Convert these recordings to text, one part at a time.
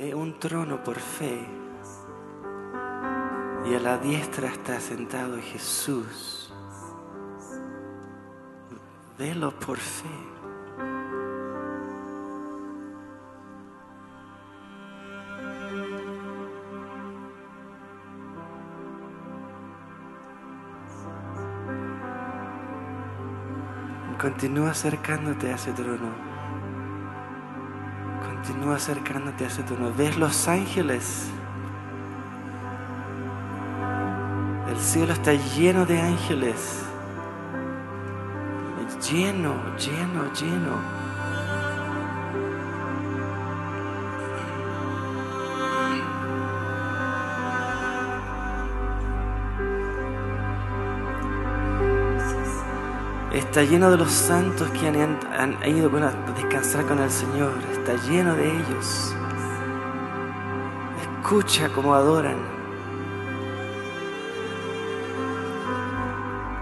Ve un trono por fe. Y a la diestra está sentado Jesús. Velo por fe. Continúa acercándote a ese trono. Continúa acercándote a ese trono. ¿Ves los ángeles? El cielo está lleno de ángeles. Lleno, lleno, lleno. Está lleno de los santos que han, ido a descansar con el Señor. Está lleno de ellos. Escucha cómo adoran.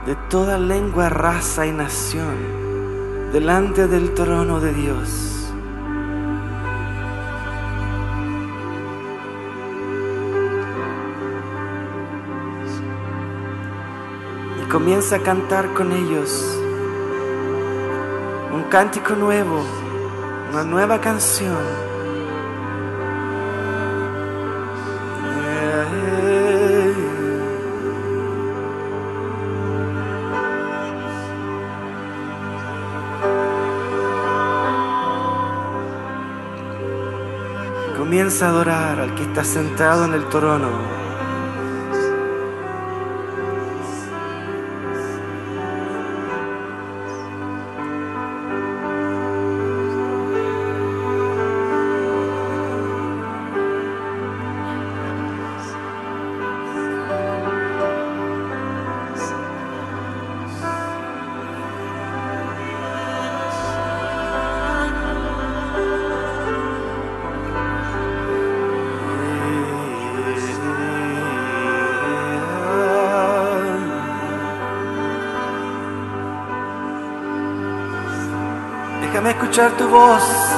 De toda lengua, raza y nación. Delante del trono de Dios. Y comienza a cantar con ellos cántico nuevo, una nueva canción. Comienza a adorar al que está sentado en el trono. Escuchar tu.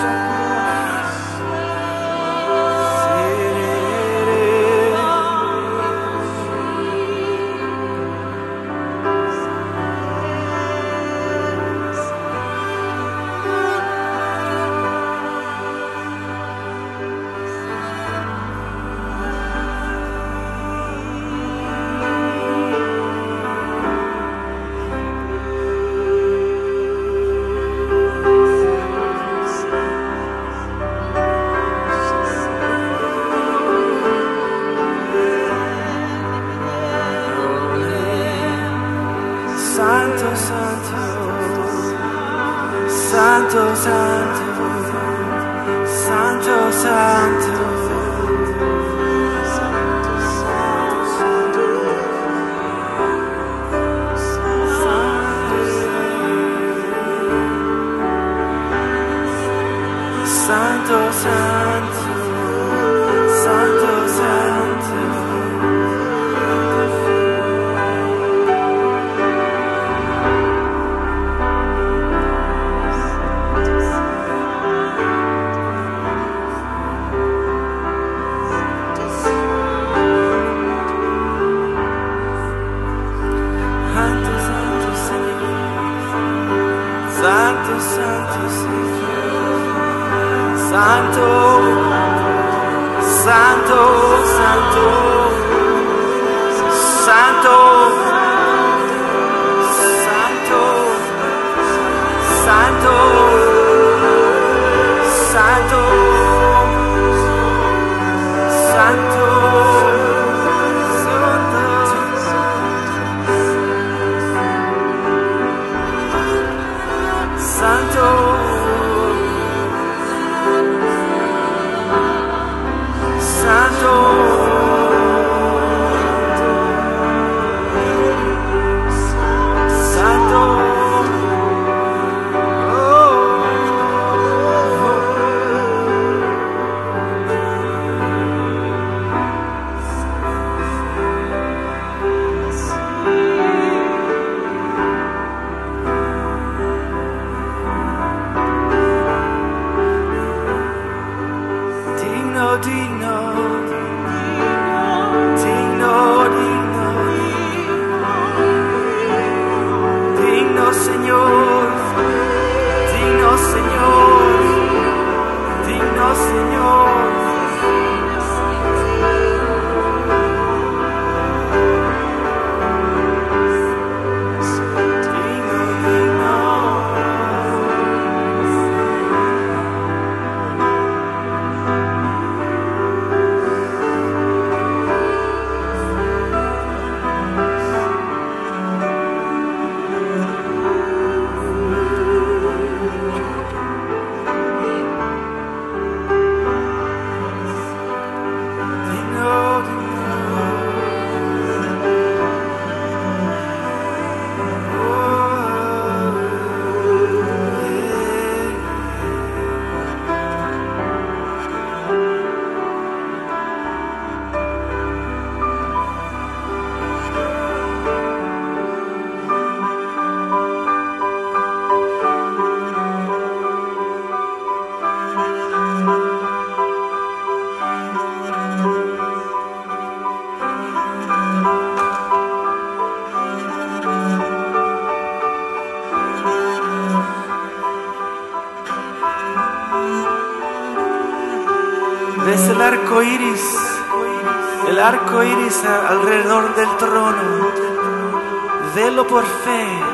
Arco iris alrededor del trono. Velo por fe.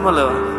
Cantémoslo. Jesús,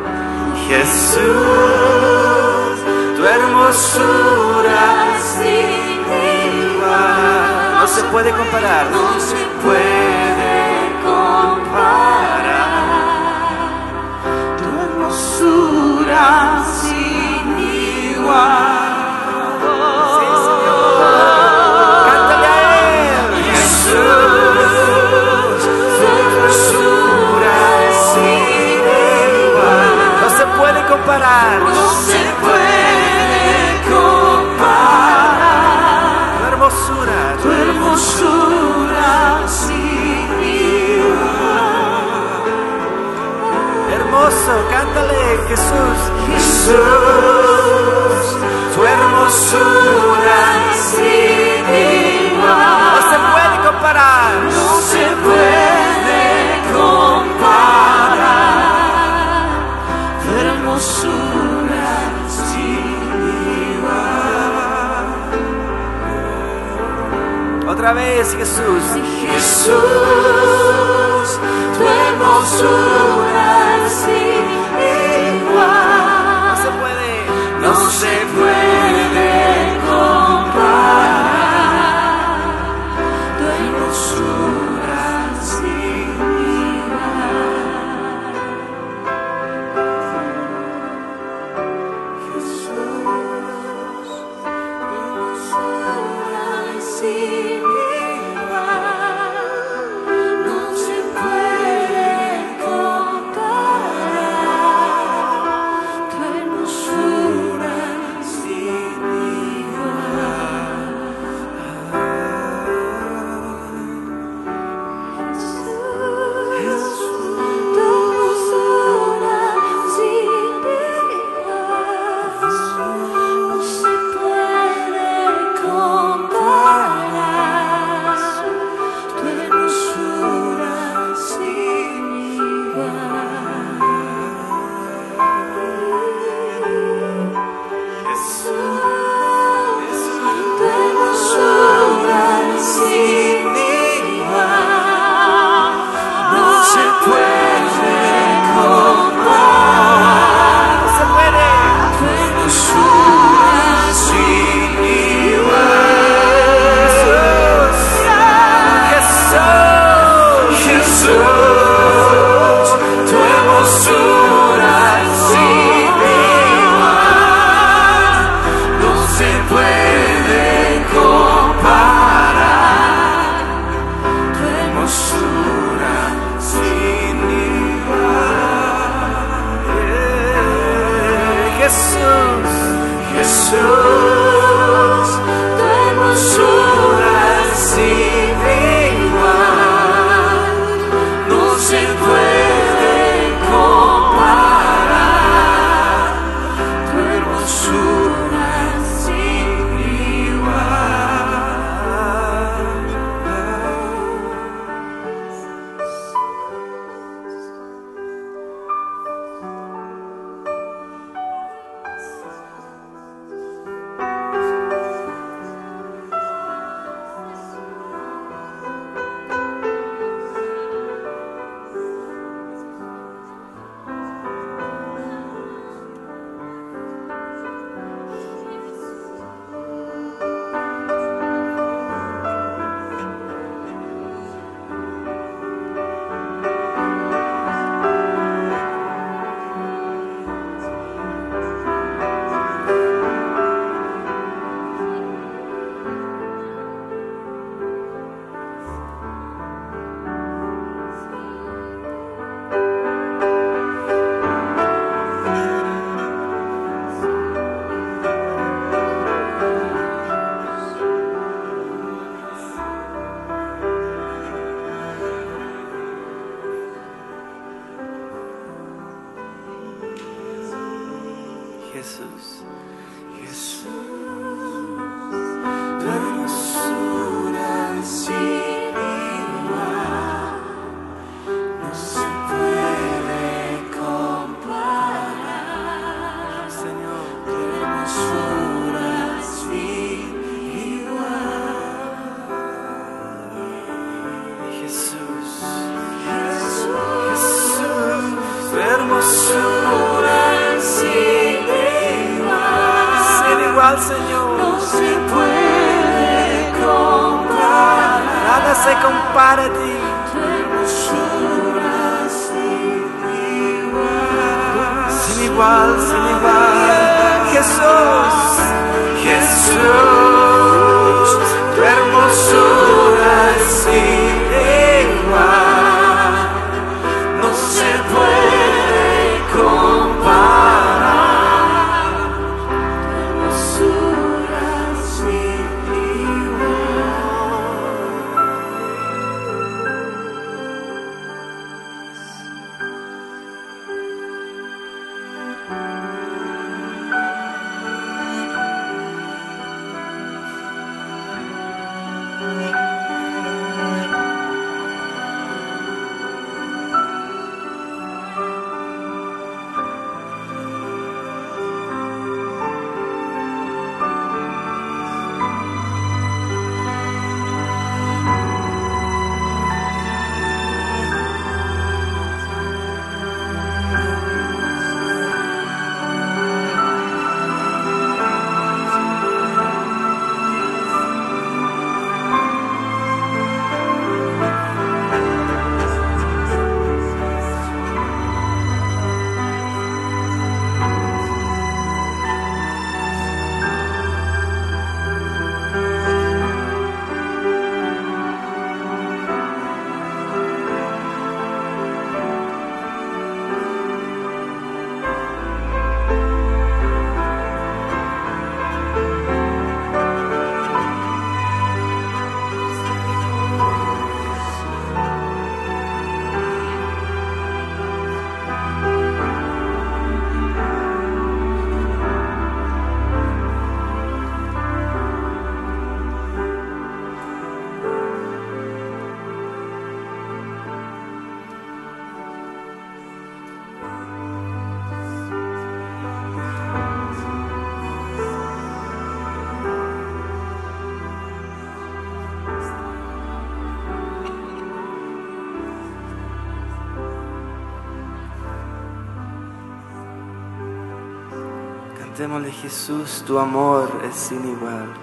Cantémosle Jesús, tu amor es sin igual.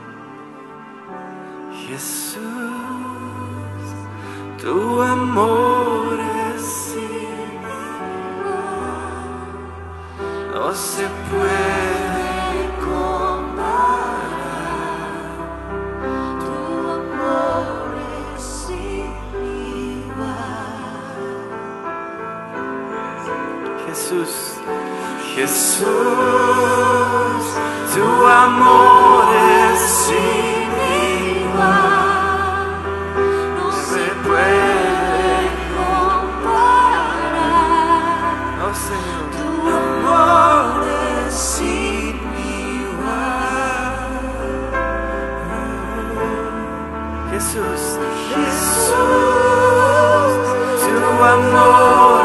Jesús, tu amor. amor.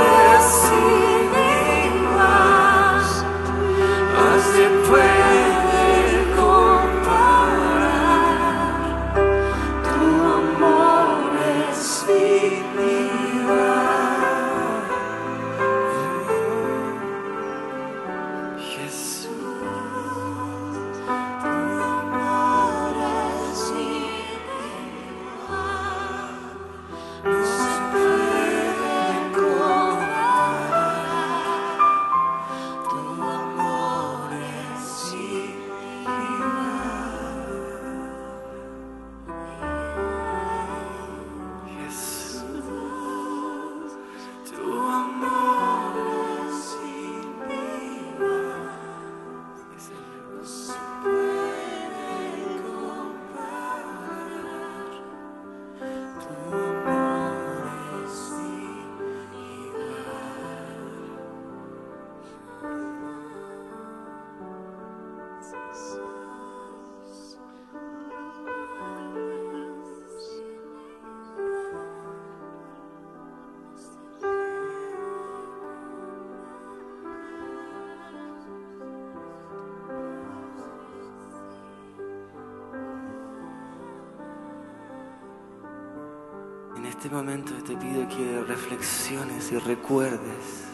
y recuerdes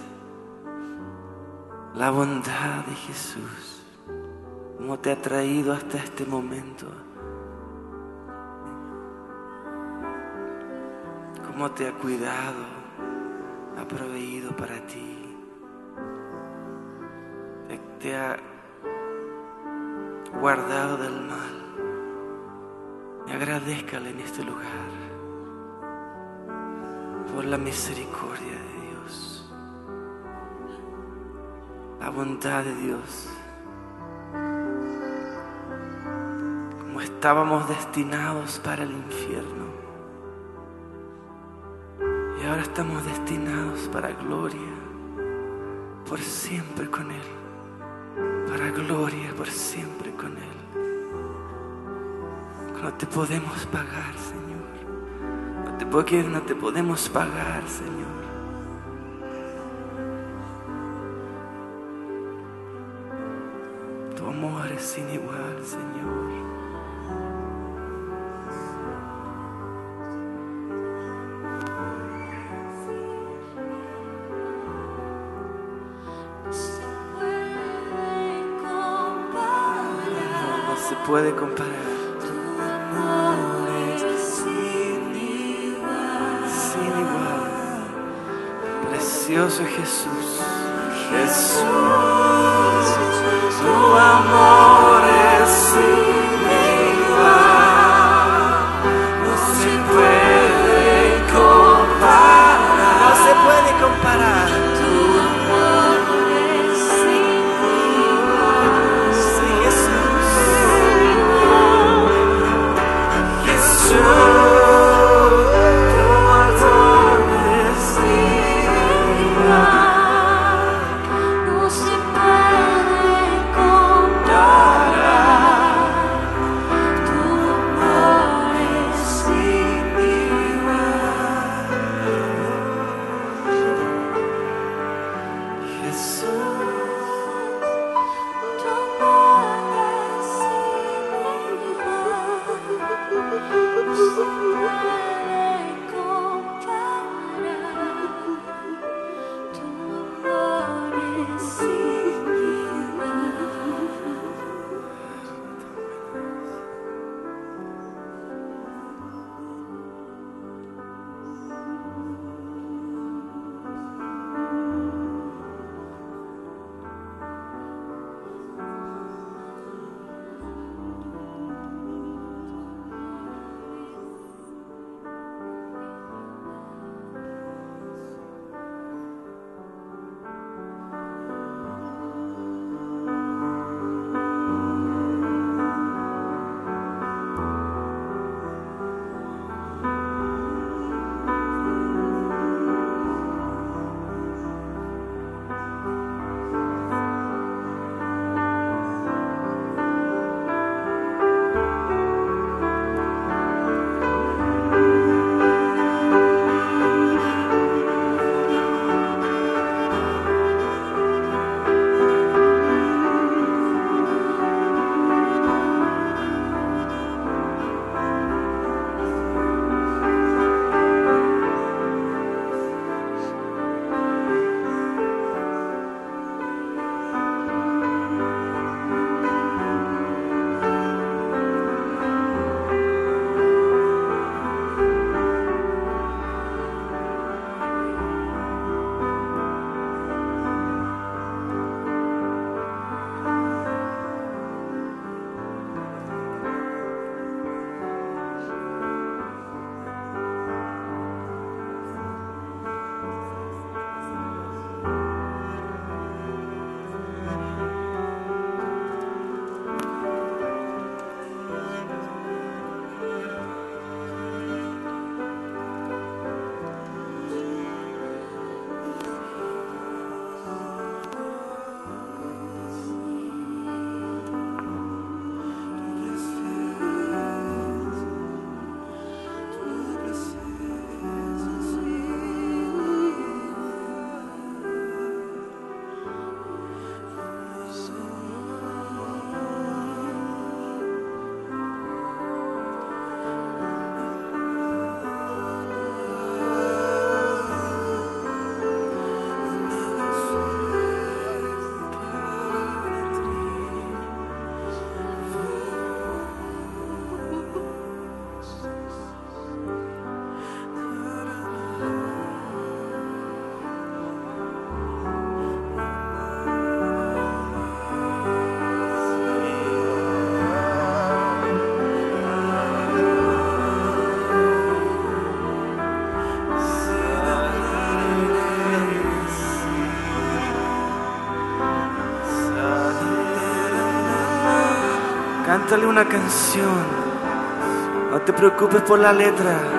la bondad de Jesús, cómo te ha traído hasta este momento, cómo te ha cuidado, ha proveído para ti, te, te ha guardado del mal. Y agradezcale en este lugar por la misericordia de Dios, la bondad de Dios. Como estábamos destinados para el infierno y ahora estamos destinados para gloria por siempre con Él, para gloria por siempre con Él. No te podemos pagar, Señor. Porque no te podemos pagar, Señor. Precioso Jesús. Jesús, Tu amor es sin igual. No se puede comparar. No se puede comparar. Cántale una canción. No te preocupes por la letra.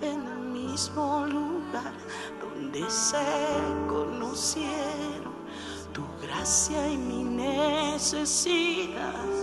en el mismo lugar donde se conocieron tu gracia y mi necesidad.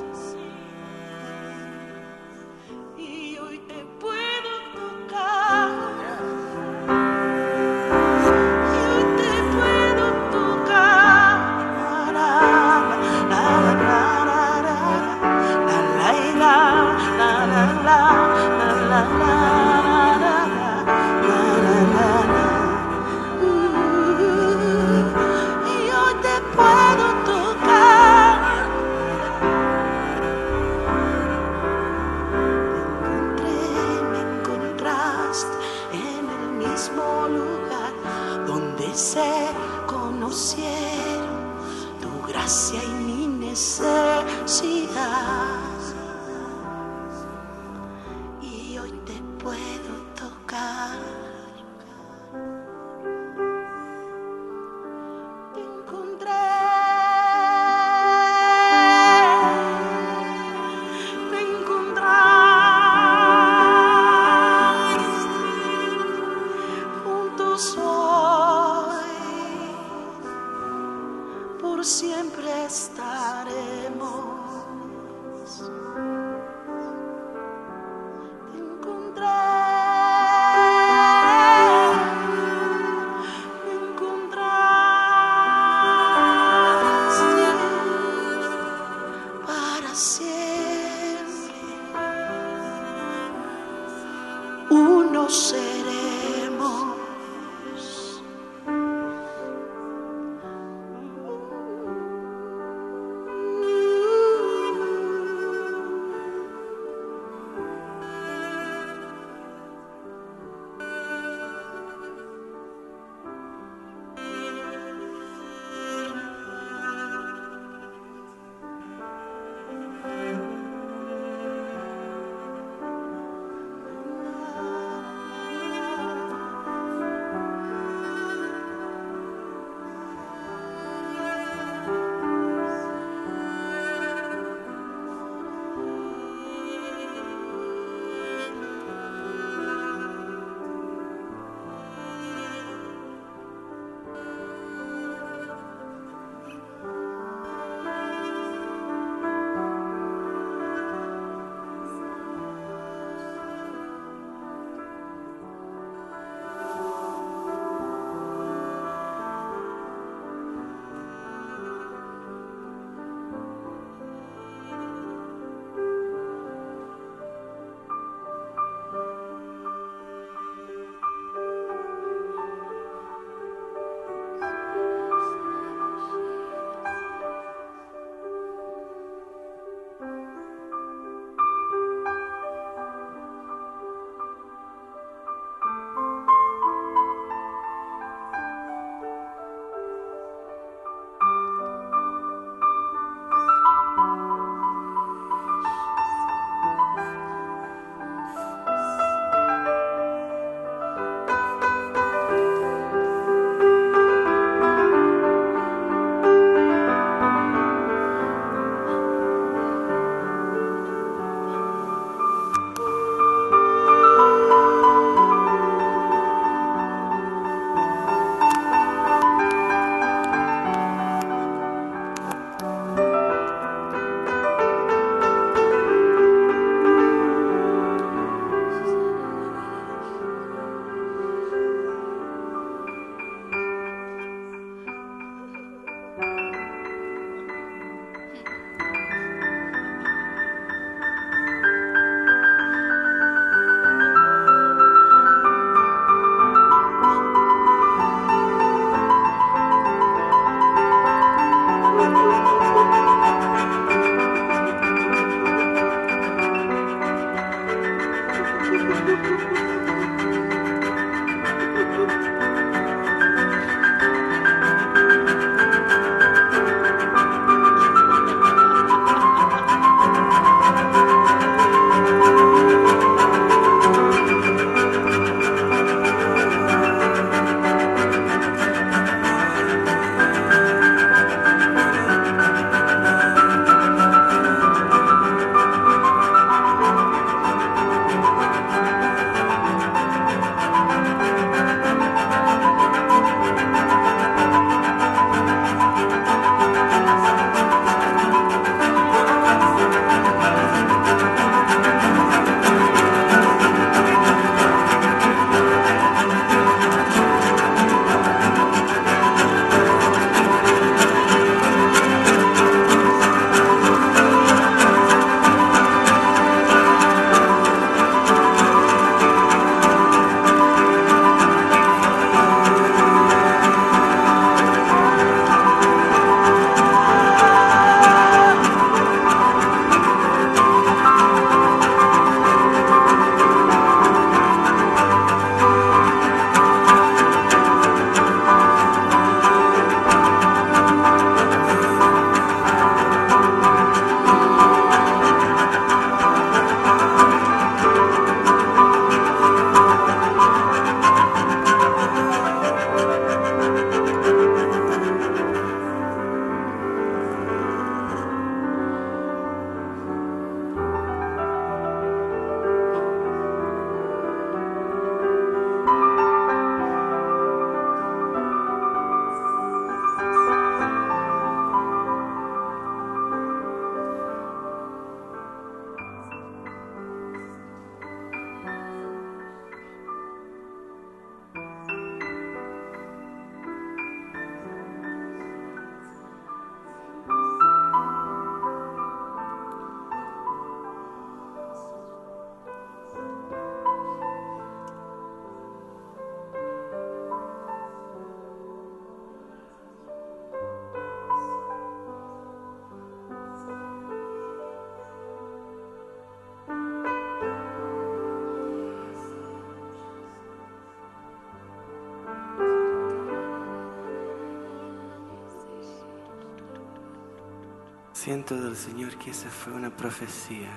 Siento del Señor que esa fue una profecía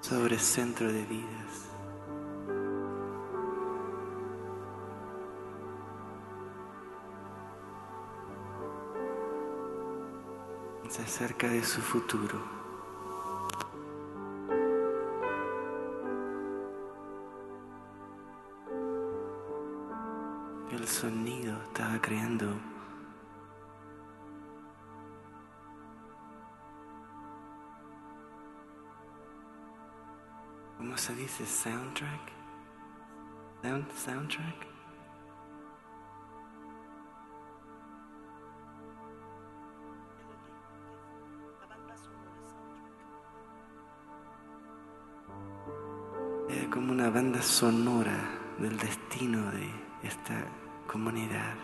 sobre centro de vidas. Se acerca de su futuro. Se dice? Soundtrack? Sound, soundtrack? Como una banda sonora del destino de esta comunidad.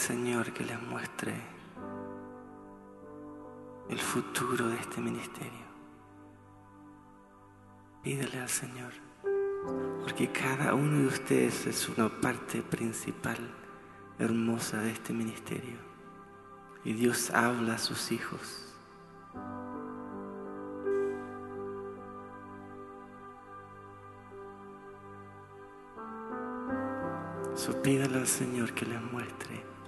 Señor que les muestre el futuro de este ministerio. Pídale al Señor, porque cada uno de ustedes es una parte principal, hermosa de este ministerio. Y Dios habla a sus hijos. So, pídale al Señor que les muestre.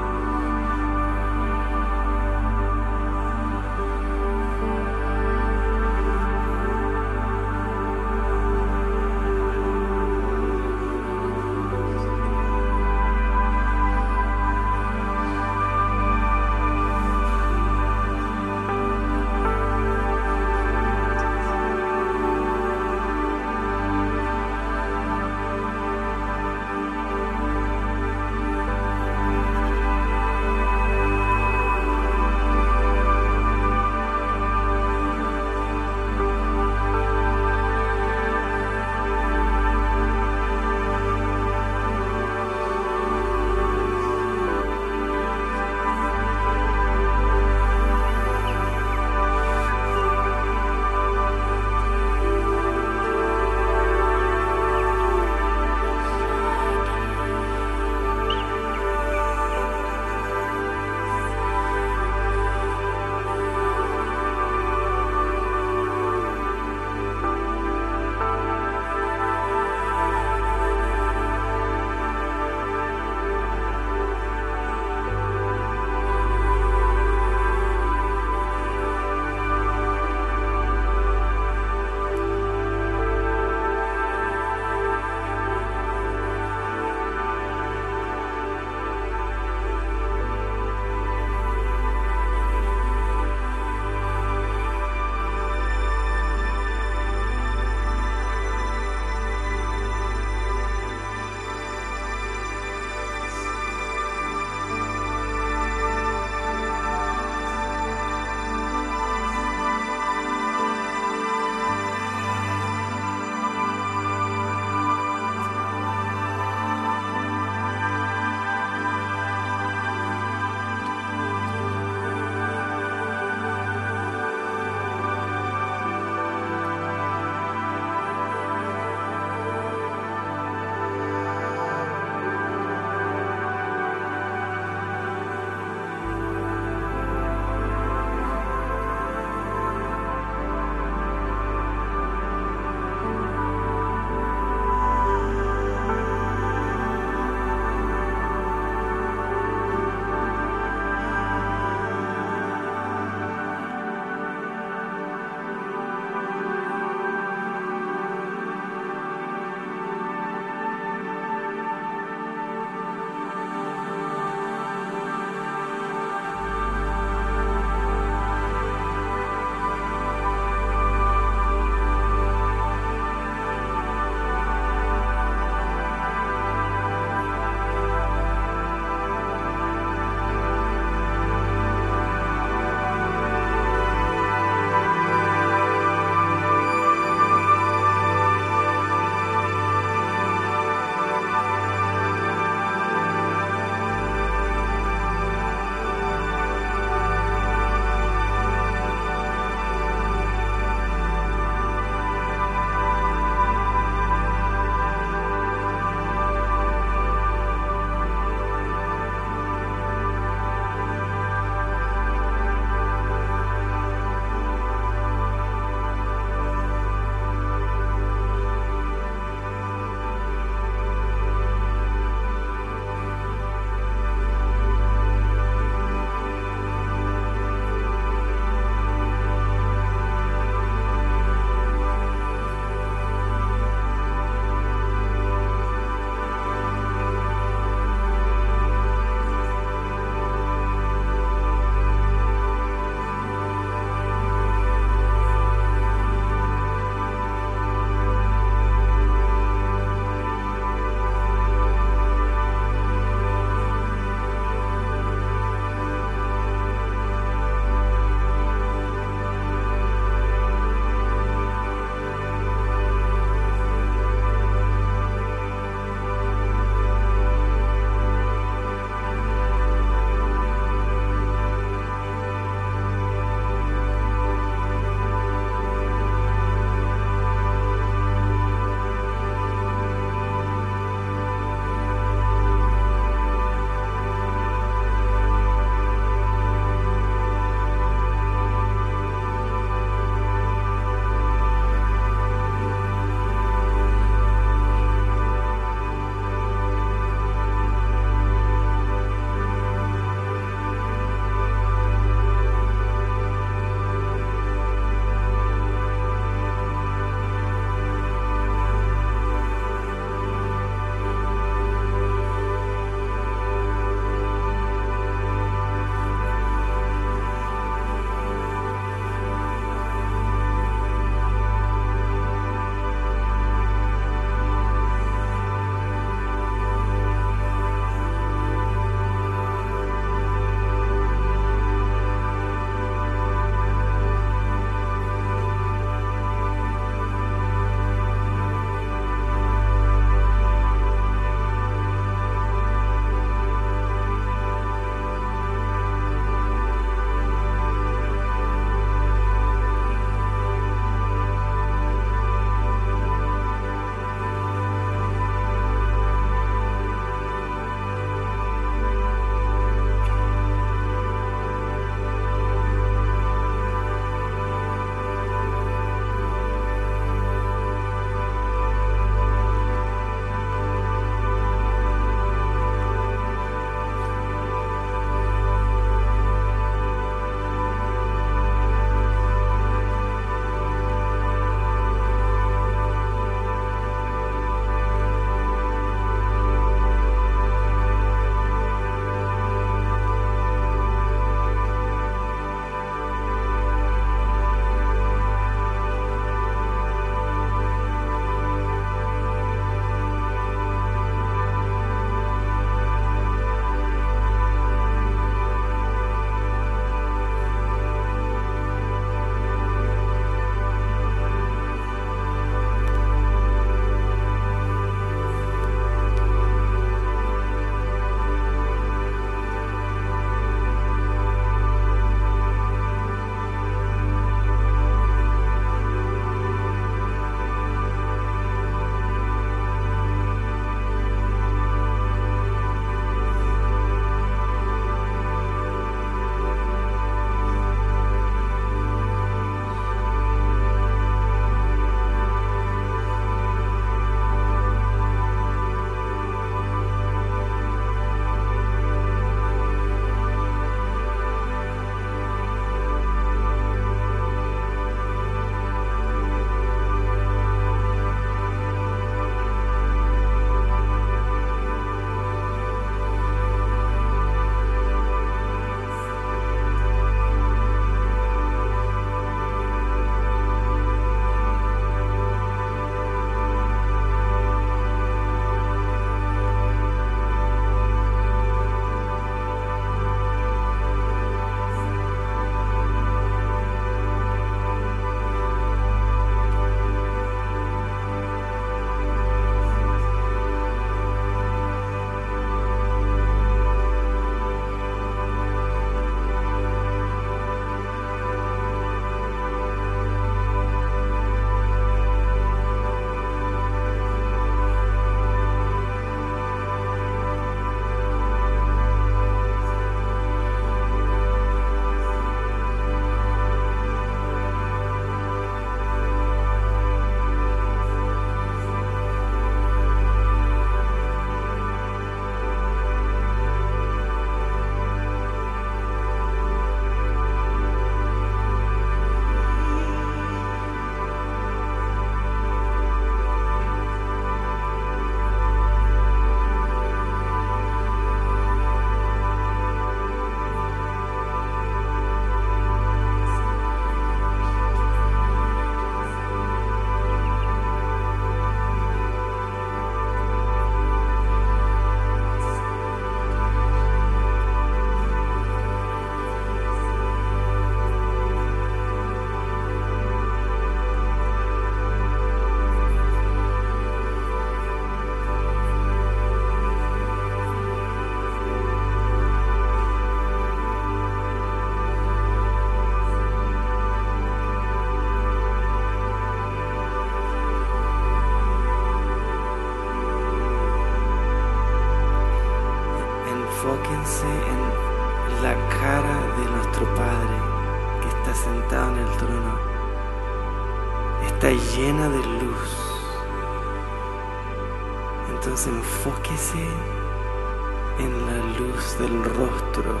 En la luz del rostro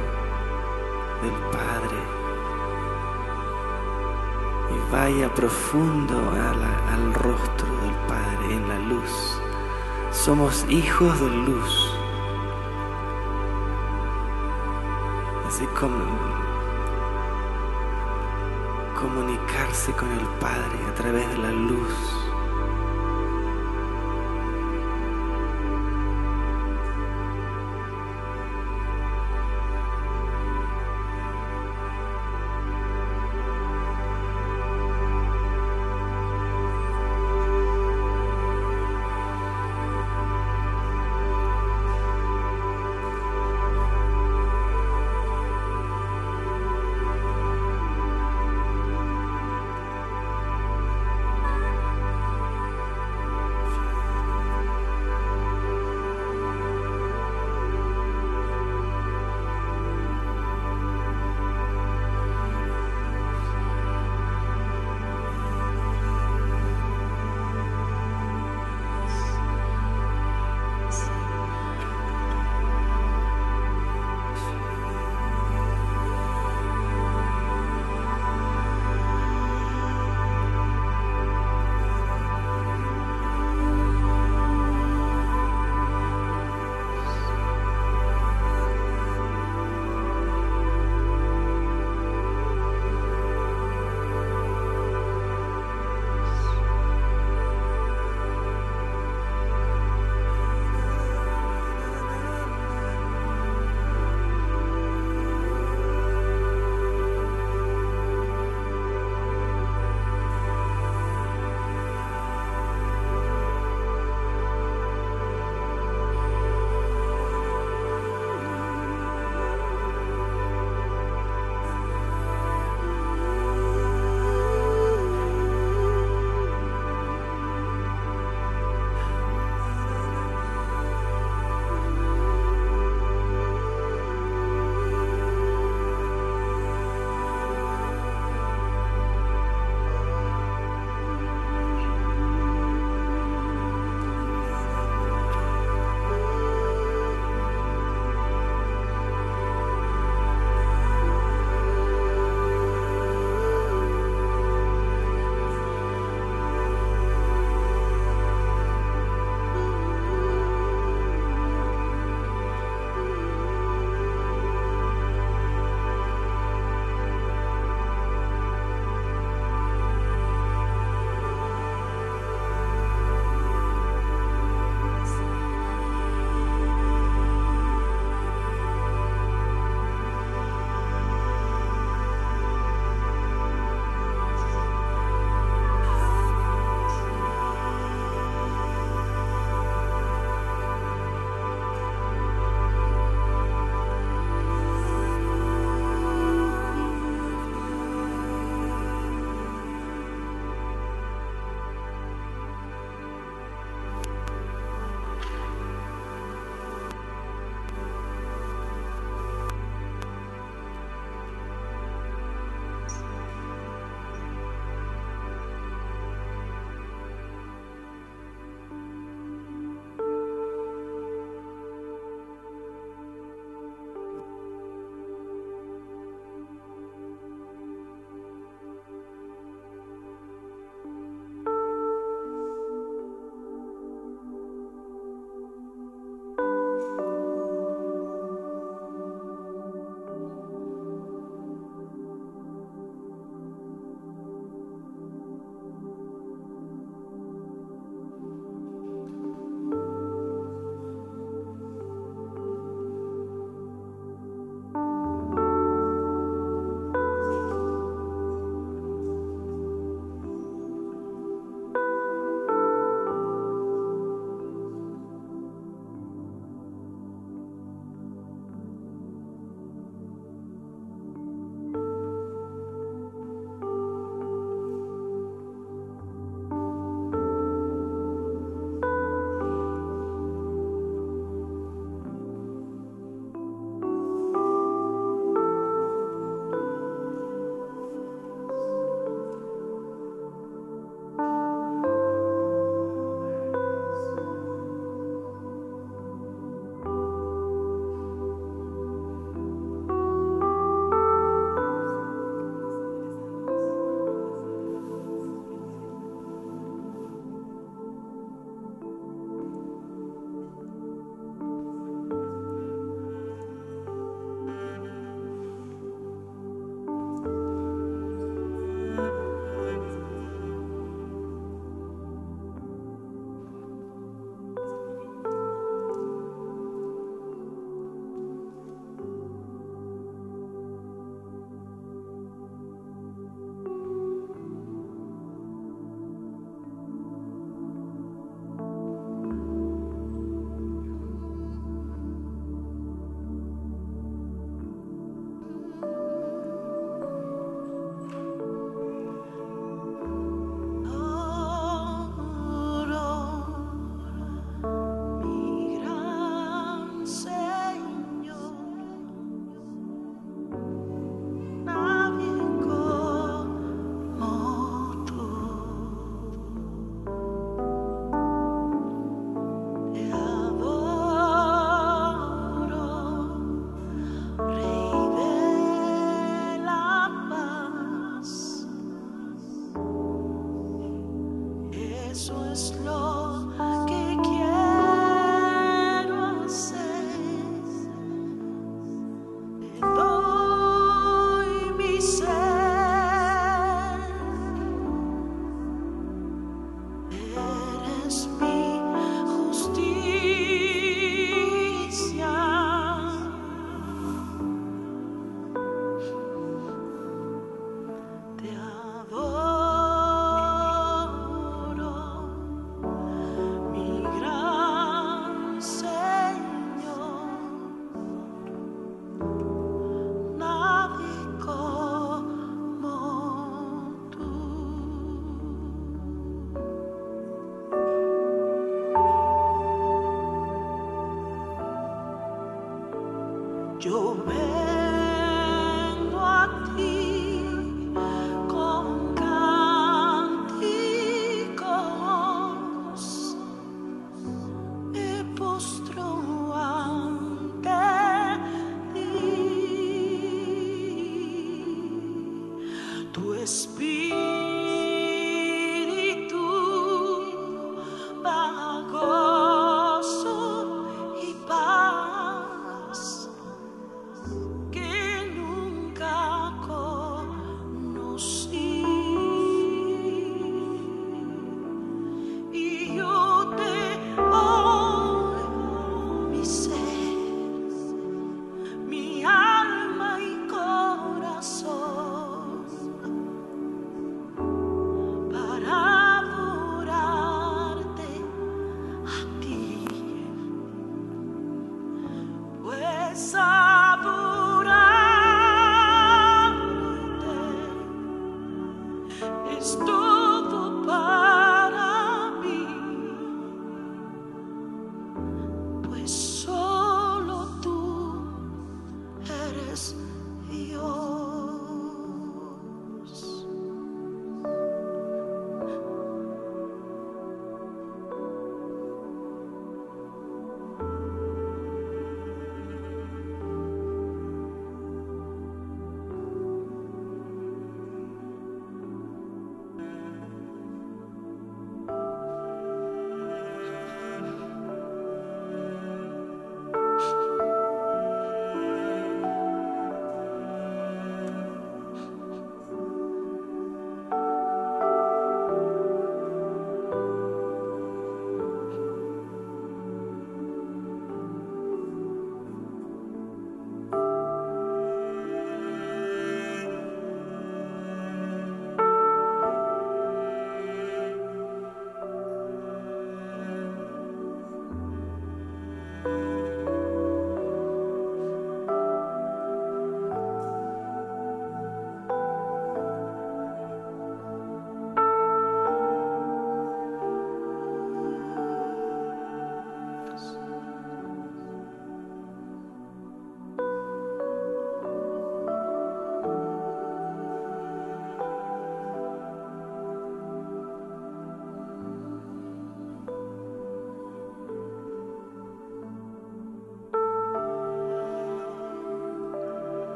del Padre y vaya profundo al rostro del Padre en la luz. Somos hijos de luz. Así como comunicarse con el Padre a través de la luz.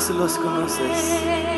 todos los conoces.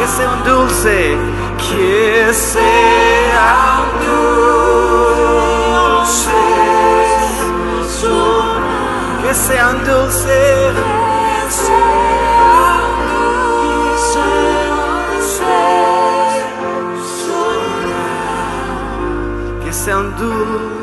que sea é un dulce, que sea é un dulce, que sea é un dulce. Que sea un dulce.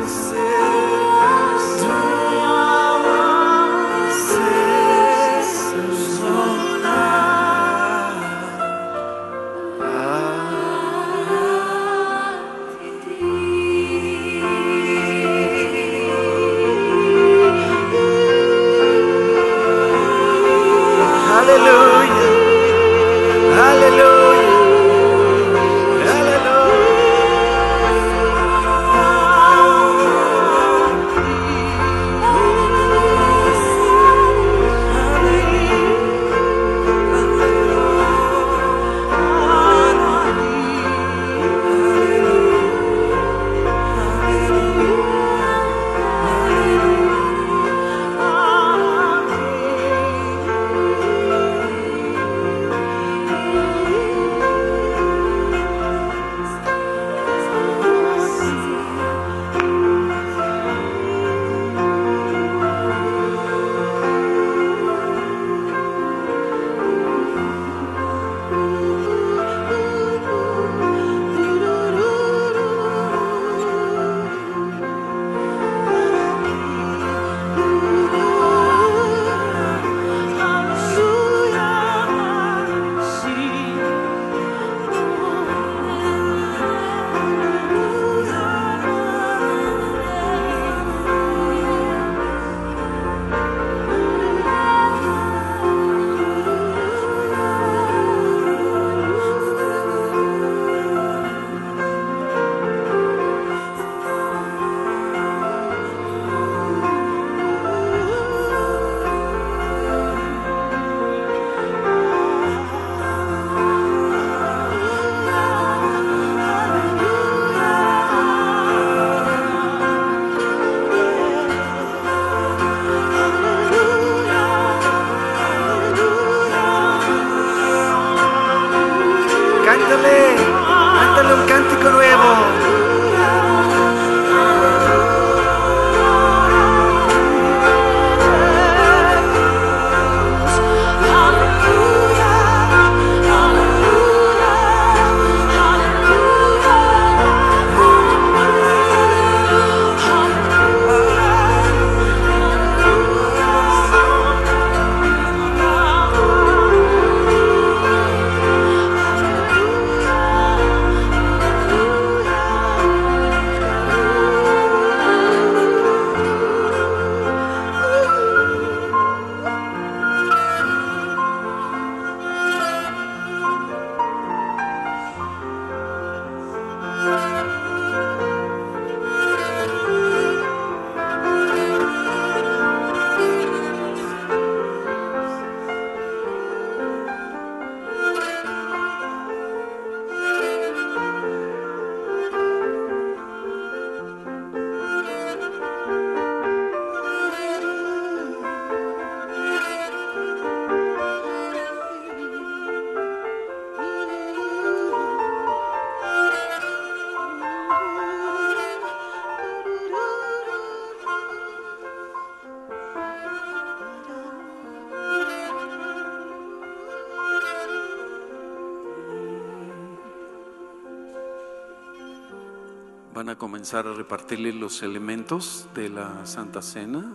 Comenzar a repartirle los elementos de la Santa Cena.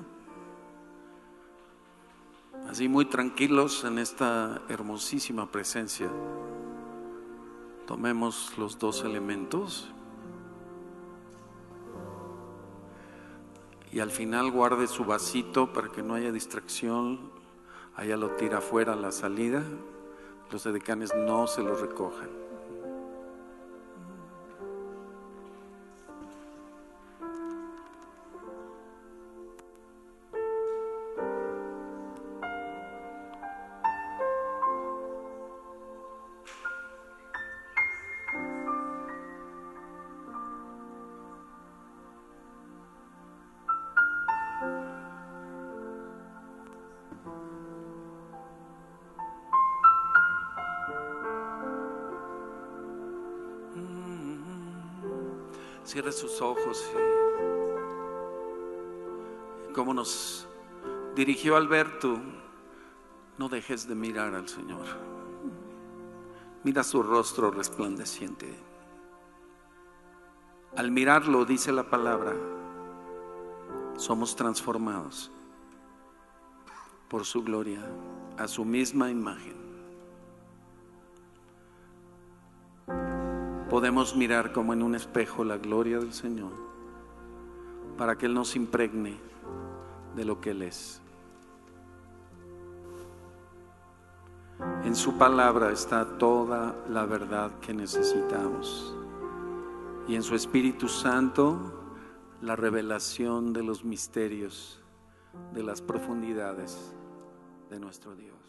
Así muy tranquilos en esta hermosísima presencia. Tomemos los dos elementos. Y al final guarde su vasito para que no haya distracción. Allá lo tira afuera a la salida. Los decanes no se lo recojan. Cierre sus ojos y como nos dirigió Alberto, no dejes de mirar al Señor. Mira su rostro resplandeciente. Al mirarlo, dice la palabra, somos transformados por su gloria a su misma imagen. Podemos mirar como en un espejo la gloria del Señor para que Él nos impregne de lo que Él es. En su palabra está toda la verdad que necesitamos. Y en su Espíritu Santo la revelación de los misterios, de las profundidades de nuestro Dios.